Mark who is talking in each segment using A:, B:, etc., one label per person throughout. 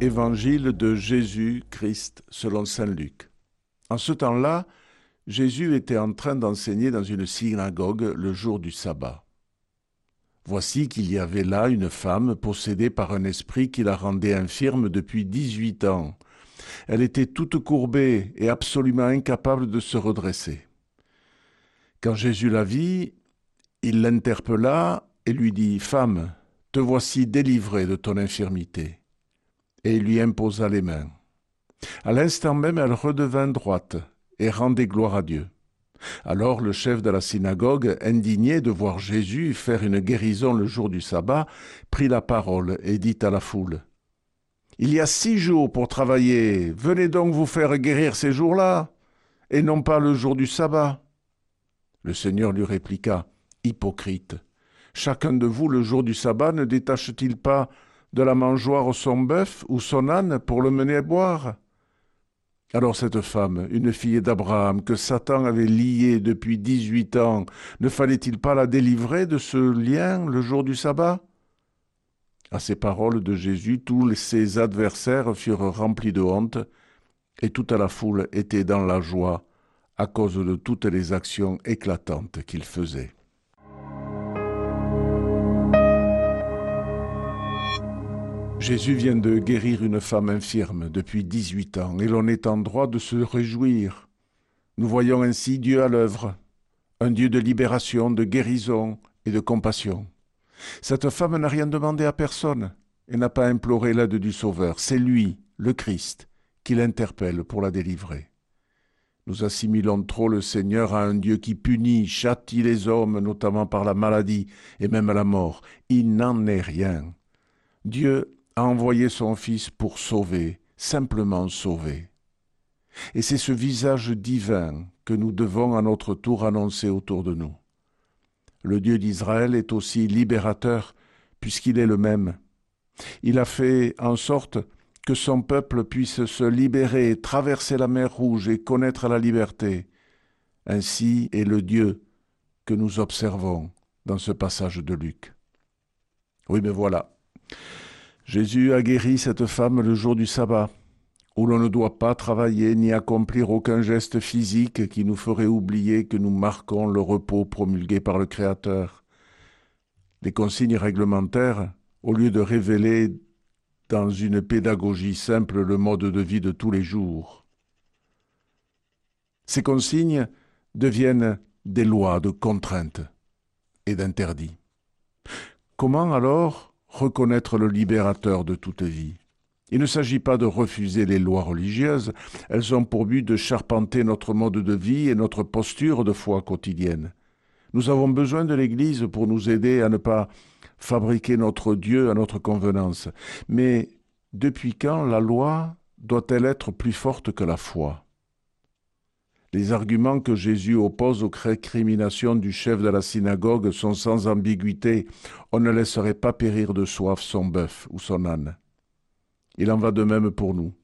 A: Évangile de Jésus-Christ selon Saint Luc. En ce temps-là, Jésus était en train d'enseigner dans une synagogue le jour du sabbat. Voici qu'il y avait là une femme possédée par un esprit qui la rendait infirme depuis dix-huit ans. Elle était toute courbée et absolument incapable de se redresser. Quand Jésus la vit, il l'interpella et lui dit Femme, te voici délivrée de ton infirmité et lui imposa les mains. À l'instant même, elle redevint droite et rendait gloire à Dieu. Alors le chef de la synagogue, indigné de voir Jésus faire une guérison le jour du sabbat, prit la parole et dit à la foule, Il y a six jours pour travailler, venez donc vous faire guérir ces jours-là, et non pas le jour du sabbat. Le Seigneur lui répliqua, Hypocrite, chacun de vous le jour du sabbat ne détache-t-il pas de la mangeoire son bœuf ou son âne pour le mener à boire alors cette femme, une fille d'Abraham, que Satan avait liée depuis dix-huit ans, ne fallait-il pas la délivrer de ce lien le jour du sabbat? À ces paroles de Jésus, tous ses adversaires furent remplis de honte, et toute la foule était dans la joie à cause de toutes les actions éclatantes qu'il faisait. Jésus vient de guérir une femme infirme depuis dix-huit ans, et l'on est en droit de se réjouir. Nous voyons ainsi Dieu à l'œuvre, un Dieu de libération, de guérison et de compassion. Cette femme n'a rien demandé à personne et n'a pas imploré l'aide du Sauveur. C'est lui, le Christ, qui l'interpelle pour la délivrer. Nous assimilons trop le Seigneur à un Dieu qui punit, châtie les hommes, notamment par la maladie et même la mort. Il n'en est rien. Dieu a envoyé son Fils pour sauver, simplement sauver. Et c'est ce visage divin que nous devons à notre tour annoncer autour de nous. Le Dieu d'Israël est aussi libérateur, puisqu'il est le même. Il a fait en sorte que son peuple puisse se libérer, traverser la mer Rouge et connaître la liberté. Ainsi est le Dieu que nous observons dans ce passage de Luc. Oui, mais voilà. Jésus a guéri cette femme le jour du sabbat, où l'on ne doit pas travailler ni accomplir aucun geste physique qui nous ferait oublier que nous marquons le repos promulgué par le Créateur. Les consignes réglementaires, au lieu de révéler dans une pédagogie simple le mode de vie de tous les jours, ces consignes deviennent des lois de contraintes et d'interdits. Comment alors reconnaître le libérateur de toute vie. Il ne s'agit pas de refuser les lois religieuses, elles ont pour but de charpenter notre mode de vie et notre posture de foi quotidienne. Nous avons besoin de l'Église pour nous aider à ne pas fabriquer notre Dieu à notre convenance. Mais depuis quand la loi doit-elle être plus forte que la foi? Les arguments que Jésus oppose aux récriminations du chef de la synagogue sont sans ambiguïté. On ne laisserait pas périr de soif son bœuf ou son âne. Il en va de même pour nous.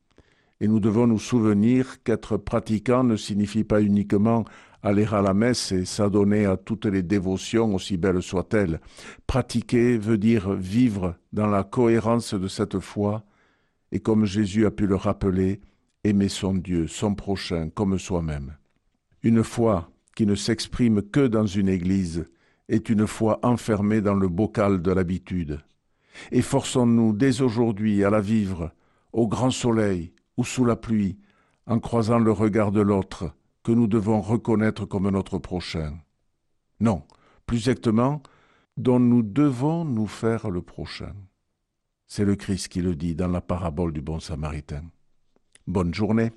A: Et nous devons nous souvenir qu'être pratiquant ne signifie pas uniquement aller à la messe et s'adonner à toutes les dévotions, aussi belles soient-elles. Pratiquer veut dire vivre dans la cohérence de cette foi, et comme Jésus a pu le rappeler, aimer son Dieu, son prochain, comme soi-même. Une foi qui ne s'exprime que dans une église est une foi enfermée dans le bocal de l'habitude. Efforçons-nous dès aujourd'hui à la vivre, au grand soleil ou sous la pluie, en croisant le regard de l'autre que nous devons reconnaître comme notre prochain. Non, plus exactement, dont nous devons nous faire le prochain. C'est le Christ qui le dit dans la parabole du bon samaritain. Bonne journée.